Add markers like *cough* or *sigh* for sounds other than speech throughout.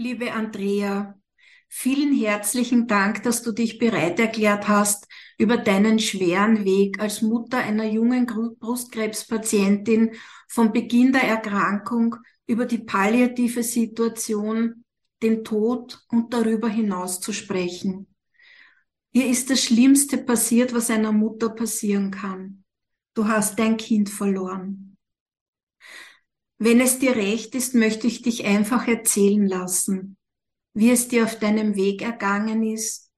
Liebe Andrea, vielen herzlichen Dank, dass du dich bereit erklärt hast, über deinen schweren Weg als Mutter einer jungen Brustkrebspatientin vom Beginn der Erkrankung über die palliative Situation, den Tod und darüber hinaus zu sprechen. Ihr ist das Schlimmste passiert, was einer Mutter passieren kann. Du hast dein Kind verloren. Wenn es dir recht ist, möchte ich dich einfach erzählen lassen, wie es dir auf deinem Weg ergangen ist,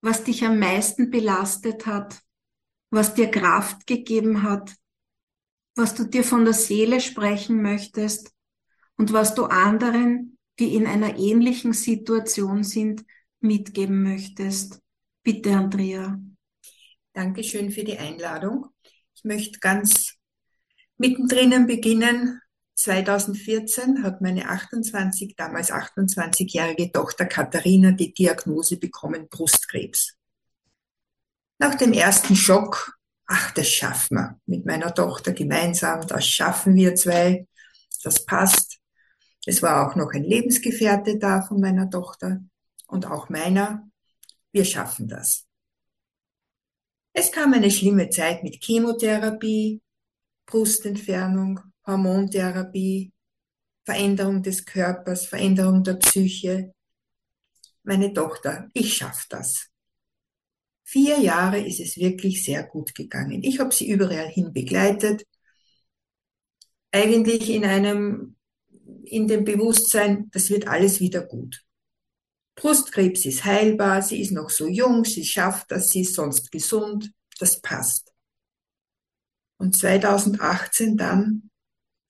was dich am meisten belastet hat, was dir Kraft gegeben hat, was du dir von der Seele sprechen möchtest und was du anderen, die in einer ähnlichen Situation sind, mitgeben möchtest. Bitte, Andrea. Dankeschön für die Einladung. Ich möchte ganz mittendrin beginnen 2014 hat meine 28, damals 28-jährige Tochter Katharina die Diagnose bekommen, Brustkrebs. Nach dem ersten Schock, ach, das schaffen wir mit meiner Tochter gemeinsam, das schaffen wir zwei, das passt. Es war auch noch ein Lebensgefährte da von meiner Tochter und auch meiner. Wir schaffen das. Es kam eine schlimme Zeit mit Chemotherapie, Brustentfernung, Hormontherapie, Veränderung des Körpers, Veränderung der Psyche. Meine Tochter, ich schaffe das. Vier Jahre ist es wirklich sehr gut gegangen. Ich habe sie überall hin begleitet. Eigentlich in einem, in dem Bewusstsein, das wird alles wieder gut. Brustkrebs ist heilbar, sie ist noch so jung, sie schafft das, sie ist sonst gesund, das passt. Und 2018 dann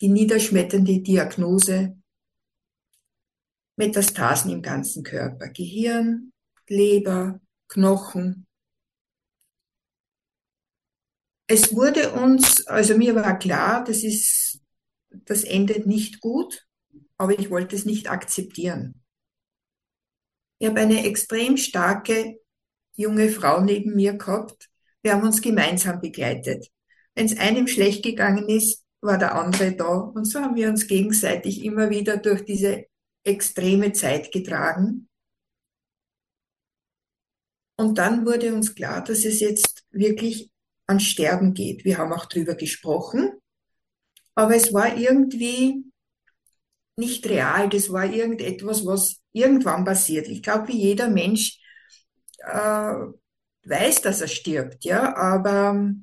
die niederschmetternde Diagnose Metastasen im ganzen Körper, Gehirn, Leber, Knochen. Es wurde uns, also mir war klar, das ist, das endet nicht gut, aber ich wollte es nicht akzeptieren. Ich habe eine extrem starke junge Frau neben mir gehabt. Wir haben uns gemeinsam begleitet. Wenn es einem schlecht gegangen ist, war der andere da. Und so haben wir uns gegenseitig immer wieder durch diese extreme Zeit getragen. Und dann wurde uns klar, dass es jetzt wirklich an Sterben geht. Wir haben auch drüber gesprochen, aber es war irgendwie nicht real. Das war irgendetwas, was irgendwann passiert. Ich glaube, wie jeder Mensch äh, weiß, dass er stirbt, ja, aber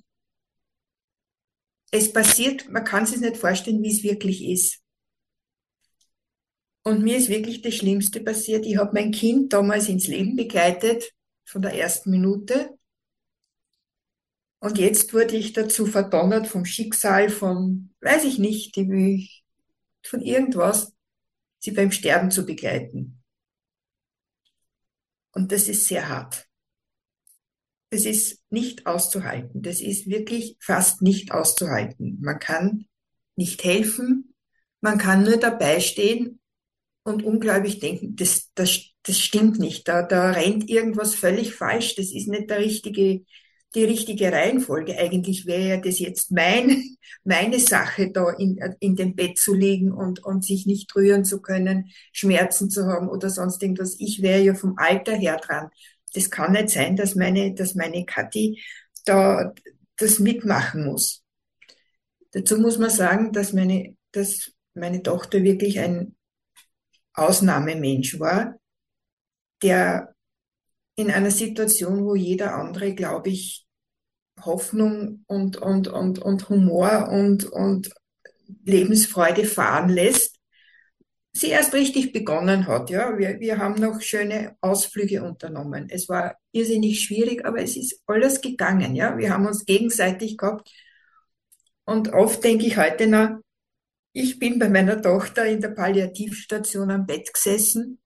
es passiert, man kann sich nicht vorstellen, wie es wirklich ist. Und mir ist wirklich das Schlimmste passiert. Ich habe mein Kind damals ins Leben begleitet, von der ersten Minute. Und jetzt wurde ich dazu verdonnert vom Schicksal, von, weiß ich nicht, von irgendwas, sie beim Sterben zu begleiten. Und das ist sehr hart. Das ist nicht auszuhalten. Das ist wirklich fast nicht auszuhalten. Man kann nicht helfen, man kann nur dabei stehen und unglaublich denken, das, das, das stimmt nicht. Da, da rennt irgendwas völlig falsch. Das ist nicht der richtige, die richtige Reihenfolge. Eigentlich wäre ja das jetzt mein, *laughs* meine Sache, da in, in dem Bett zu liegen und, und sich nicht rühren zu können, Schmerzen zu haben oder sonst irgendwas. Ich wäre ja vom Alter her dran das kann nicht sein, dass meine, dass meine Kathi da das mitmachen muss. Dazu muss man sagen, dass meine, dass meine Tochter wirklich ein Ausnahmemensch war, der in einer Situation, wo jeder andere, glaube ich, Hoffnung und, und, und, und Humor und, und Lebensfreude fahren lässt, sie erst richtig begonnen hat. Ja, wir, wir haben noch schöne Ausflüge unternommen. Es war irrsinnig schwierig, aber es ist alles gegangen. Ja, wir haben uns gegenseitig gehabt. Und oft denke ich heute noch, ich bin bei meiner Tochter in der Palliativstation am Bett gesessen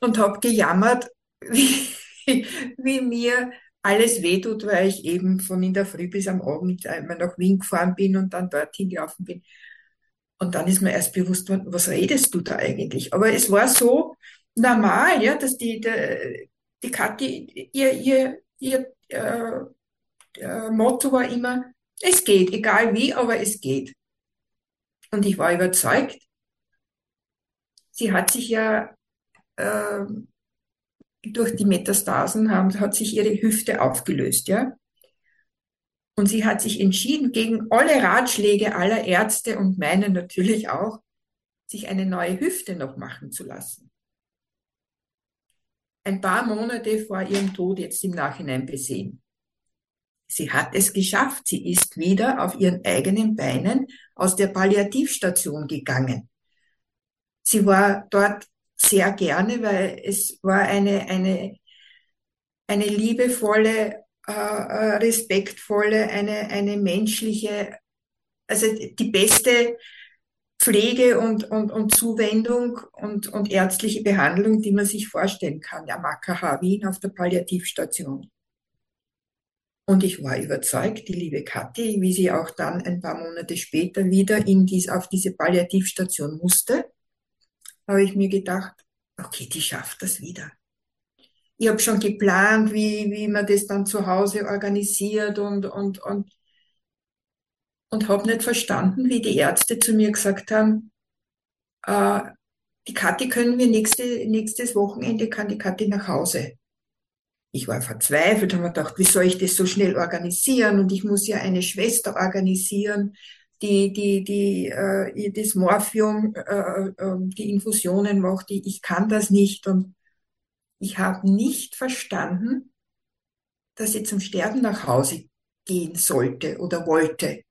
und habe gejammert, *laughs* wie, wie mir alles wehtut, weil ich eben von in der Früh bis am Abend einmal nach Wien gefahren bin und dann dorthin gelaufen bin. Und dann ist mir erst bewusst worden, was redest du da eigentlich? Aber es war so normal, ja, dass die, die, die Kathi, ihr, ihr, ihr äh, äh, Motto war immer, es geht, egal wie, aber es geht. Und ich war überzeugt, sie hat sich ja äh, durch die Metastasen haben, hat sich ihre Hüfte aufgelöst, ja. Und sie hat sich entschieden, gegen alle Ratschläge aller Ärzte und meine natürlich auch, sich eine neue Hüfte noch machen zu lassen. Ein paar Monate vor ihrem Tod jetzt im Nachhinein besehen. Sie hat es geschafft. Sie ist wieder auf ihren eigenen Beinen aus der Palliativstation gegangen. Sie war dort sehr gerne, weil es war eine, eine, eine liebevolle, äh, äh, respektvolle, eine, eine menschliche, also die beste Pflege und, und, und Zuwendung und, und ärztliche Behandlung, die man sich vorstellen kann, am AKH Wien auf der Palliativstation. Und ich war überzeugt, die liebe Kathi, wie sie auch dann ein paar Monate später wieder in dies, auf diese Palliativstation musste, habe ich mir gedacht, okay, die schafft das wieder. Ich habe schon geplant, wie, wie man das dann zu Hause organisiert und, und, und, und habe nicht verstanden, wie die Ärzte zu mir gesagt haben, äh, die Kathi können wir nächste, nächstes Wochenende, kann die Kathi nach Hause. Ich war verzweifelt, habe mir gedacht, wie soll ich das so schnell organisieren? Und ich muss ja eine Schwester organisieren die, die, die äh, das Morphium, äh, äh, die Infusionen macht, ich kann das nicht. Und ich habe nicht verstanden, dass ich zum Sterben nach Hause gehen sollte oder wollte.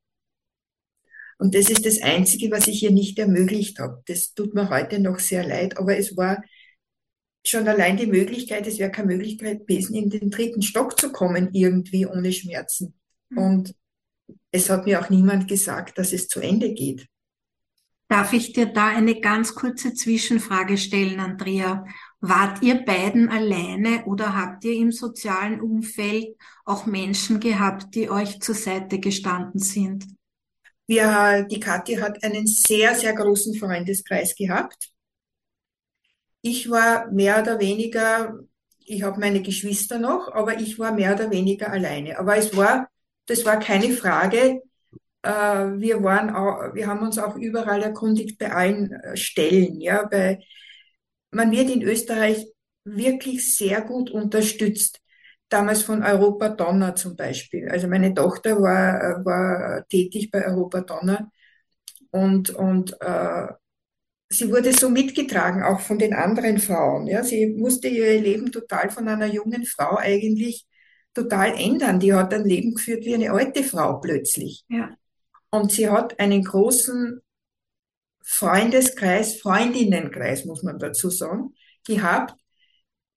Und das ist das Einzige, was ich ihr nicht ermöglicht habe. Das tut mir heute noch sehr leid, aber es war schon allein die Möglichkeit, es wäre keine Möglichkeit gewesen, in den dritten Stock zu kommen, irgendwie ohne Schmerzen. Mhm. Und es hat mir auch niemand gesagt, dass es zu Ende geht. Darf ich dir da eine ganz kurze Zwischenfrage stellen, Andrea? Wart ihr beiden alleine oder habt ihr im sozialen Umfeld auch Menschen gehabt, die euch zur Seite gestanden sind? Wir, die Kathi hat einen sehr, sehr großen Freundeskreis gehabt. Ich war mehr oder weniger, ich habe meine Geschwister noch, aber ich war mehr oder weniger alleine. Aber es war das war keine Frage. Äh, wir waren auch, wir haben uns auch überall erkundigt bei allen äh, Stellen, ja, bei, man wird in Österreich wirklich sehr gut unterstützt. Damals von Europa Donner zum Beispiel. Also meine Tochter war, war tätig bei Europa Donner und, und äh, sie wurde so mitgetragen, auch von den anderen Frauen. Ja, sie musste ihr Leben total von einer jungen Frau eigentlich total ändern. Die hat ein Leben geführt wie eine alte Frau plötzlich. Ja. Und sie hat einen großen Freundeskreis, Freundinnenkreis, muss man dazu sagen, gehabt,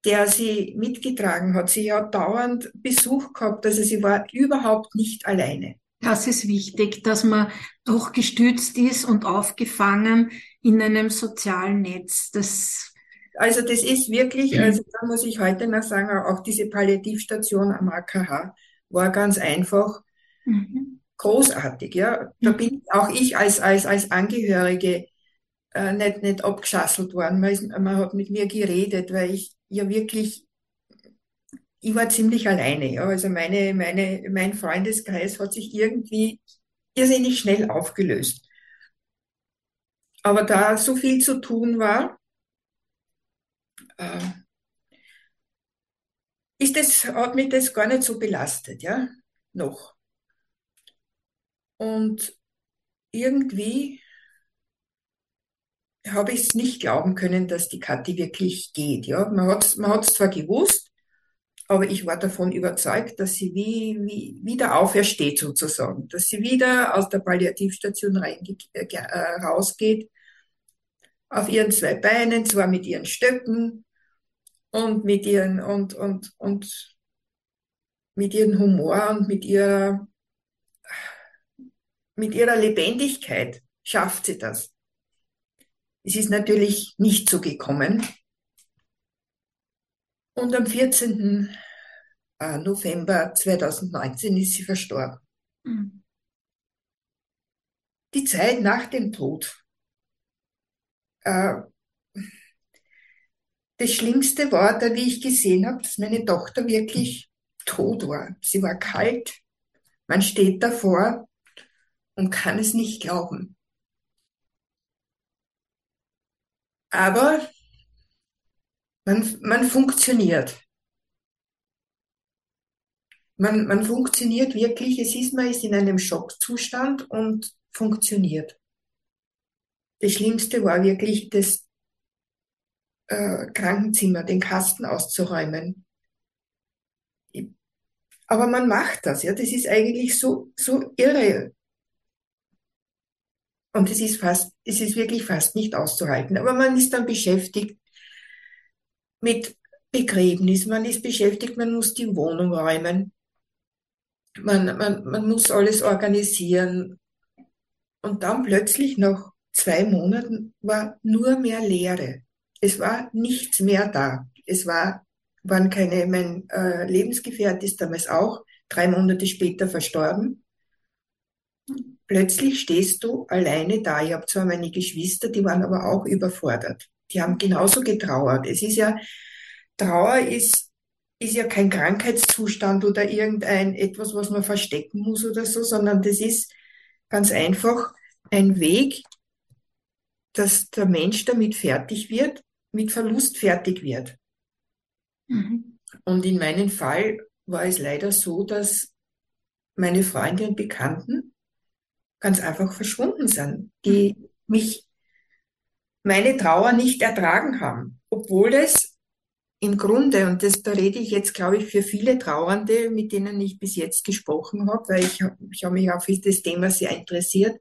der sie mitgetragen hat. Sie hat dauernd Besuch gehabt, also sie war überhaupt nicht alleine. Das ist wichtig, dass man doch gestützt ist und aufgefangen in einem sozialen Netz. Das also das ist wirklich, also da muss ich heute noch sagen, auch diese Palliativstation am AKH war ganz einfach mhm. Großartig. Ja, da mhm. bin auch ich als als als Angehörige äh, nicht nicht abgeschasselt worden. Man, ist, man hat mit mir geredet, weil ich ja wirklich ich war ziemlich alleine. Ja. Also meine meine mein Freundeskreis hat sich irgendwie irrsinnig schnell aufgelöst. Aber da so viel zu tun war, äh, ist das, hat mich das gar nicht so belastet, ja, noch. Und irgendwie habe ich es nicht glauben können, dass die Kathi wirklich geht. Ja, man hat es man hat's zwar gewusst, aber ich war davon überzeugt, dass sie wie, wie wieder aufersteht sozusagen, dass sie wieder aus der Palliativstation reinge äh, rausgeht, auf ihren zwei Beinen, zwar mit ihren Stöcken, und mit ihren und, und, und mit ihrem Humor und mit ihrer, mit ihrer Lebendigkeit schafft sie das. Es ist natürlich nicht so gekommen. Und am 14. Äh, November 2019 ist sie verstorben. Mhm. Die Zeit nach dem Tod äh, das Schlimmste war, da wie ich gesehen habe, dass meine Tochter wirklich tot war. Sie war kalt. Man steht davor und kann es nicht glauben. Aber Man, man funktioniert. Man, man funktioniert wirklich, es ist, man ist in einem Schockzustand und funktioniert. Das Schlimmste war wirklich das äh, Krankenzimmer, den Kasten auszuräumen. Aber man macht das, ja. Das ist eigentlich so, so irre. Und es ist fast, es ist wirklich fast nicht auszuhalten. Aber man ist dann beschäftigt mit Begräbnis, man ist beschäftigt, man muss die Wohnung räumen, man, man, man muss alles organisieren. Und dann plötzlich nach zwei Monaten war nur mehr Leere. Es war nichts mehr da. Es war, waren keine, mein äh, Lebensgefährt ist damals auch drei Monate später verstorben. Plötzlich stehst du alleine da. Ich habe zwar meine Geschwister, die waren aber auch überfordert. Die haben genauso getrauert. Es ist ja, Trauer ist, ist ja kein Krankheitszustand oder irgendein etwas, was man verstecken muss oder so, sondern das ist ganz einfach ein Weg, dass der Mensch damit fertig wird, mit Verlust fertig wird. Mhm. Und in meinem Fall war es leider so, dass meine Freunde und Bekannten ganz einfach verschwunden sind, die mhm. mich meine Trauer nicht ertragen haben, obwohl es im Grunde, und das, da rede ich jetzt, glaube ich, für viele Trauernde, mit denen ich bis jetzt gesprochen habe, weil ich, ich habe mich auch für das Thema sehr interessiert,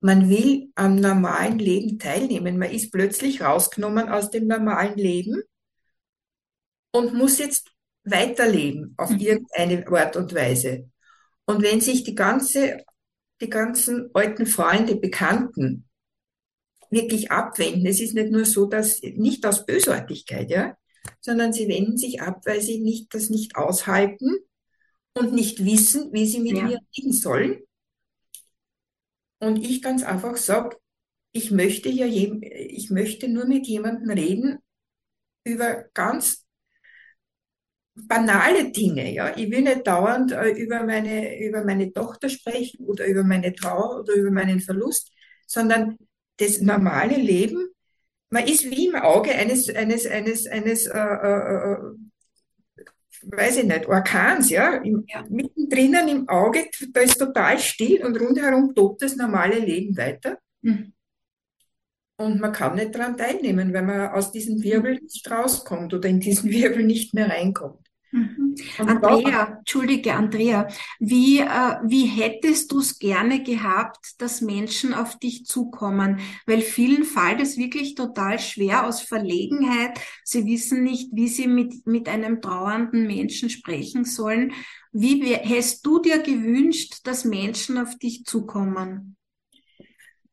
man will am normalen Leben teilnehmen. Man ist plötzlich rausgenommen aus dem normalen Leben und muss jetzt weiterleben auf mhm. irgendeine Art und Weise. Und wenn sich die ganze, die ganzen alten Freunde, Bekannten wirklich abwenden, es ist nicht nur so, dass, nicht aus Bösartigkeit, ja, sondern sie wenden sich ab, weil sie nicht, das nicht aushalten und nicht wissen, wie sie mit ja. mir reden sollen und ich ganz einfach sage, ich möchte ja, ich möchte nur mit jemandem reden über ganz banale Dinge, ja. Ich will nicht dauernd äh, über meine, über meine Tochter sprechen oder über meine Trauer oder über meinen Verlust, sondern das normale Leben. Man ist wie im Auge eines, eines, eines, eines, äh, äh, äh weiß ich nicht, Orkans, ja, Im, ja. mittendrin im Auge, da ist total still und rundherum tobt das normale Leben weiter. Mhm. Und man kann nicht daran teilnehmen, weil man aus diesem Wirbel nicht rauskommt oder in diesen *laughs* Wirbel nicht mehr reinkommt. Andrea, Entschuldige, Andrea, wie, äh, wie hättest du es gerne gehabt, dass Menschen auf dich zukommen? Weil vielen fällt es wirklich total schwer aus Verlegenheit. Sie wissen nicht, wie sie mit, mit einem trauernden Menschen sprechen sollen. Wie hättest du dir gewünscht, dass Menschen auf dich zukommen?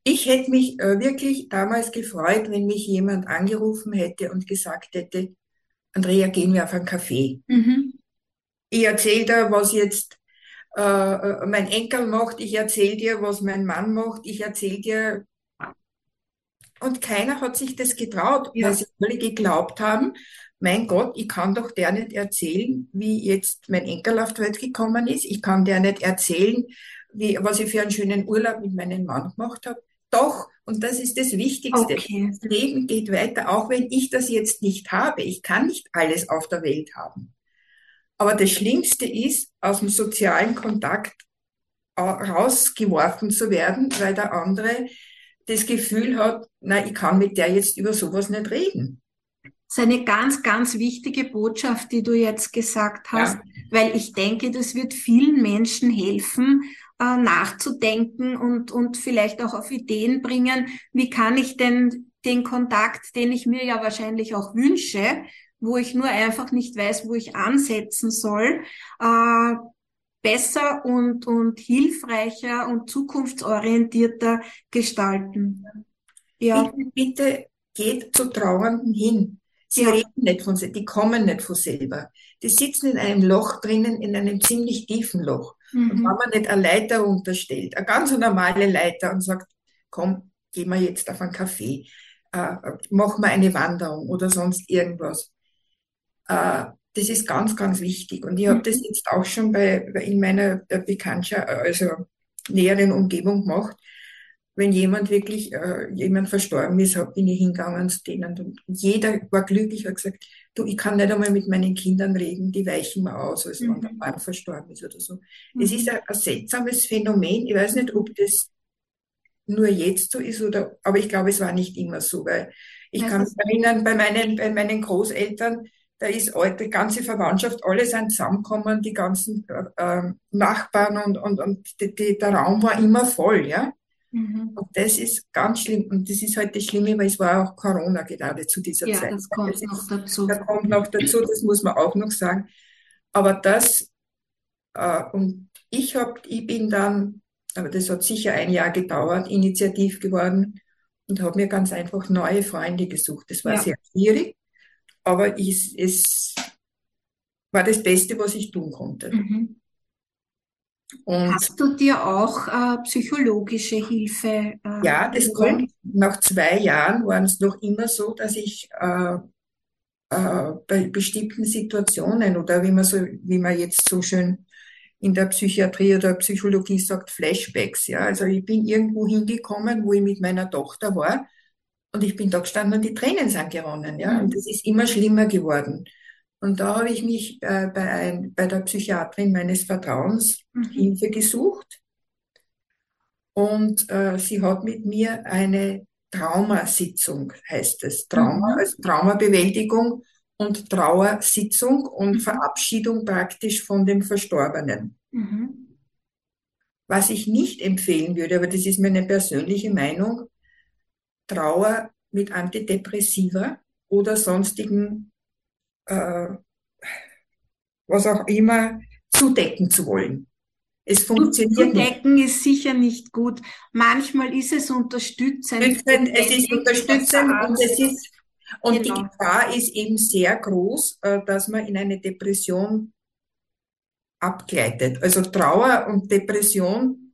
Ich hätte mich äh, wirklich damals gefreut, wenn mich jemand angerufen hätte und gesagt hätte, Andrea, gehen wir auf einen Kaffee. Mhm. Ich erzähle dir, was jetzt äh, äh, mein Enkel macht, ich erzähle dir, was mein Mann macht, ich erzähle dir. Und keiner hat sich das getraut, ja. weil sie alle geglaubt haben, mein Gott, ich kann doch der nicht erzählen, wie jetzt mein Enkel auf die Welt gekommen ist. Ich kann der nicht erzählen, wie, was ich für einen schönen Urlaub mit meinem Mann gemacht habe. Doch, und das ist das Wichtigste. Okay. Das Leben geht weiter, auch wenn ich das jetzt nicht habe. Ich kann nicht alles auf der Welt haben. Aber das Schlimmste ist, aus dem sozialen Kontakt rausgeworfen zu werden, weil der andere das Gefühl hat, na, ich kann mit der jetzt über sowas nicht reden. Das ist eine ganz, ganz wichtige Botschaft, die du jetzt gesagt hast, ja. weil ich denke, das wird vielen Menschen helfen, äh, nachzudenken und, und vielleicht auch auf Ideen bringen, wie kann ich denn den Kontakt, den ich mir ja wahrscheinlich auch wünsche, wo ich nur einfach nicht weiß, wo ich ansetzen soll, äh, besser und, und hilfreicher und zukunftsorientierter gestalten. Ja. Bitte, bitte geht zu Trauernden hin. Sie ja. reden nicht von sich, die kommen nicht von selber. Die sitzen in einem Loch drinnen, in einem ziemlich tiefen Loch. Mhm. Und wenn man nicht eine Leiter unterstellt, eine ganz normale Leiter und sagt, komm, gehen wir jetzt auf einen Kaffee, äh, machen wir eine Wanderung oder sonst irgendwas. Äh, das ist ganz, ganz wichtig. Und ich habe das jetzt auch schon bei, in meiner Bekanntschaft, also näheren Umgebung gemacht. wenn jemand wirklich, äh, jemand verstorben ist, hab, bin ich hingegangen zu denen und jeder war glücklich, hat gesagt, du, ich kann nicht einmal mit meinen Kindern reden, die weichen mir aus, als mhm. wenn der Mann verstorben ist oder so. Mhm. Es ist ein, ein seltsames Phänomen. Ich weiß nicht, ob das nur jetzt so ist oder, aber ich glaube, es war nicht immer so, weil ich kann mich erinnern, bei meinen, bei meinen Großeltern, da ist die ganze Verwandtschaft, alle sind zusammengekommen, die ganzen äh, Nachbarn und, und, und die, die, der Raum war immer voll, ja. Mhm. Und das ist ganz schlimm. Und das ist halt das Schlimme, weil es war auch Corona gerade zu dieser ja, Zeit. Das kommt das noch dazu. Da kommt noch dazu, das muss man auch noch sagen. Aber das, äh, und ich hab, ich bin dann, aber das hat sicher ein Jahr gedauert, initiativ geworden und habe mir ganz einfach neue Freunde gesucht. Das war ja. sehr schwierig, aber es, es war das Beste, was ich tun konnte. Mhm. Und Hast du dir auch äh, psychologische Hilfe? Äh, ja, das kommt. Nach zwei Jahren war es noch immer so, dass ich äh, äh, bei bestimmten Situationen oder wie man so, wie man jetzt so schön in der Psychiatrie oder Psychologie sagt, Flashbacks. Ja, also ich bin irgendwo hingekommen, wo ich mit meiner Tochter war und ich bin da gestanden und die Tränen sind geronnen. Ja, und es ist immer schlimmer geworden. Und da habe ich mich äh, bei, ein, bei der Psychiatrin meines Vertrauens mhm. Hilfe gesucht. Und äh, sie hat mit mir eine Traumasitzung, heißt es. Trauma, mhm. also Traumabewältigung und Trauersitzung und mhm. Verabschiedung praktisch von dem Verstorbenen. Mhm. Was ich nicht empfehlen würde, aber das ist meine persönliche Meinung, Trauer mit Antidepressiva oder sonstigen äh, was auch immer, zudecken zu wollen. Es funktioniert Zudecken nicht. ist sicher nicht gut. Manchmal ist es unterstützend. Es ist unterstützend und es ist, und genau. die Gefahr ist eben sehr groß, äh, dass man in eine Depression abgleitet. Also Trauer und Depression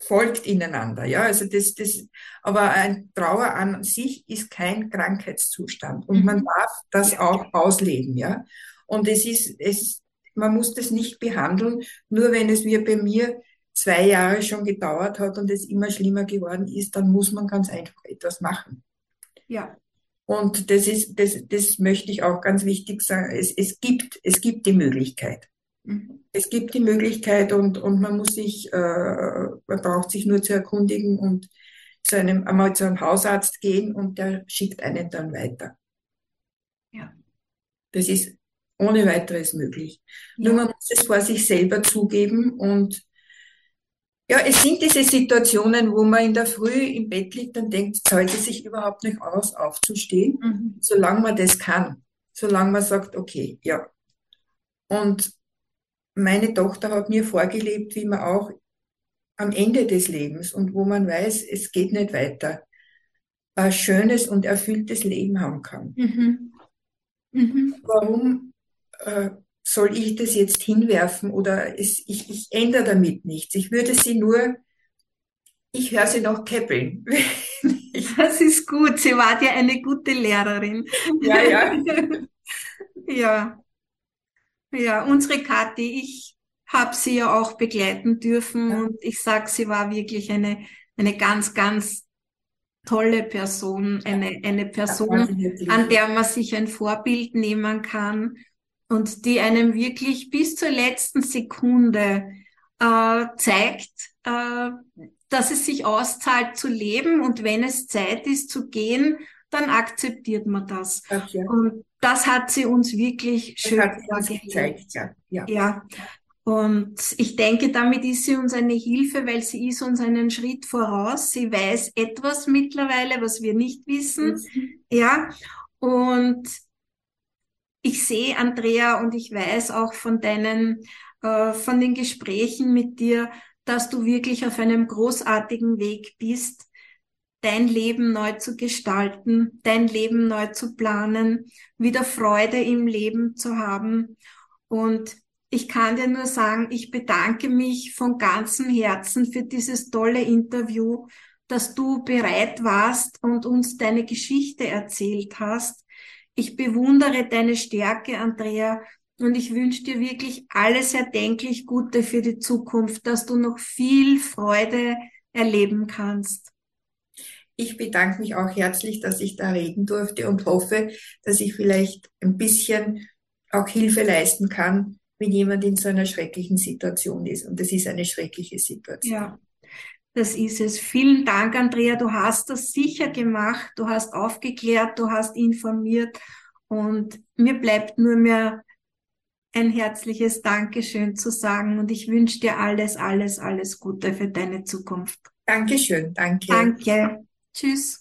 folgt ineinander. Ja, also das, das, aber ein Trauer an sich ist kein Krankheitszustand und man mhm. darf das auch ausleben. Ja, und es ist, es, man muss das nicht behandeln, nur wenn es wie bei mir zwei Jahre schon gedauert hat und es immer schlimmer geworden ist, dann muss man ganz einfach etwas machen. Ja. Und das ist, das, das möchte ich auch ganz wichtig sagen. Es, es gibt, es gibt die Möglichkeit. Mhm. Es gibt die Möglichkeit und, und man muss sich, äh, man braucht sich nur zu erkundigen und zu einem, einmal zu einem Hausarzt gehen und der schickt einen dann weiter. Ja. Das ist ohne weiteres möglich. Ja. Nur man muss es vor sich selber zugeben und ja, es sind diese Situationen, wo man in der Früh im Bett liegt und denkt, zahlt es sich überhaupt nicht aus, aufzustehen, mhm. solange man das kann. Solange man sagt, okay, ja. Und meine Tochter hat mir vorgelebt, wie man auch am Ende des Lebens und wo man weiß, es geht nicht weiter, ein schönes und erfülltes Leben haben kann. Mhm. Mhm. Warum äh, soll ich das jetzt hinwerfen oder es, ich, ich ändere damit nichts? Ich würde sie nur, ich höre sie noch käppeln. *laughs* das ist gut, sie war ja eine gute Lehrerin. Ja, ja. *laughs* ja. Ja, unsere Kathi, ich habe sie ja auch begleiten dürfen ja. und ich sag, sie war wirklich eine, eine ganz, ganz tolle Person, eine, eine Person, an der man sich ein Vorbild nehmen kann und die einem wirklich bis zur letzten Sekunde äh, zeigt, äh, dass es sich auszahlt zu leben und wenn es Zeit ist zu gehen, dann akzeptiert man das. Okay. Und das hat sie uns wirklich schön gezeigt. Ja. Ja. ja. Und ich denke, damit ist sie uns eine Hilfe, weil sie ist uns einen Schritt voraus. Sie weiß etwas mittlerweile, was wir nicht wissen. Mhm. Ja. Und ich sehe Andrea und ich weiß auch von deinen, äh, von den Gesprächen mit dir, dass du wirklich auf einem großartigen Weg bist, dein Leben neu zu gestalten, dein Leben neu zu planen, wieder Freude im Leben zu haben. Und ich kann dir nur sagen, ich bedanke mich von ganzem Herzen für dieses tolle Interview, dass du bereit warst und uns deine Geschichte erzählt hast. Ich bewundere deine Stärke, Andrea, und ich wünsche dir wirklich alles erdenklich Gute für die Zukunft, dass du noch viel Freude erleben kannst. Ich bedanke mich auch herzlich, dass ich da reden durfte und hoffe, dass ich vielleicht ein bisschen auch Hilfe leisten kann, wenn jemand in so einer schrecklichen Situation ist. Und das ist eine schreckliche Situation. Ja, das ist es. Vielen Dank, Andrea. Du hast das sicher gemacht. Du hast aufgeklärt, du hast informiert. Und mir bleibt nur mehr ein herzliches Dankeschön zu sagen. Und ich wünsche dir alles, alles, alles Gute für deine Zukunft. Dankeschön. Danke. Danke. Tschüss.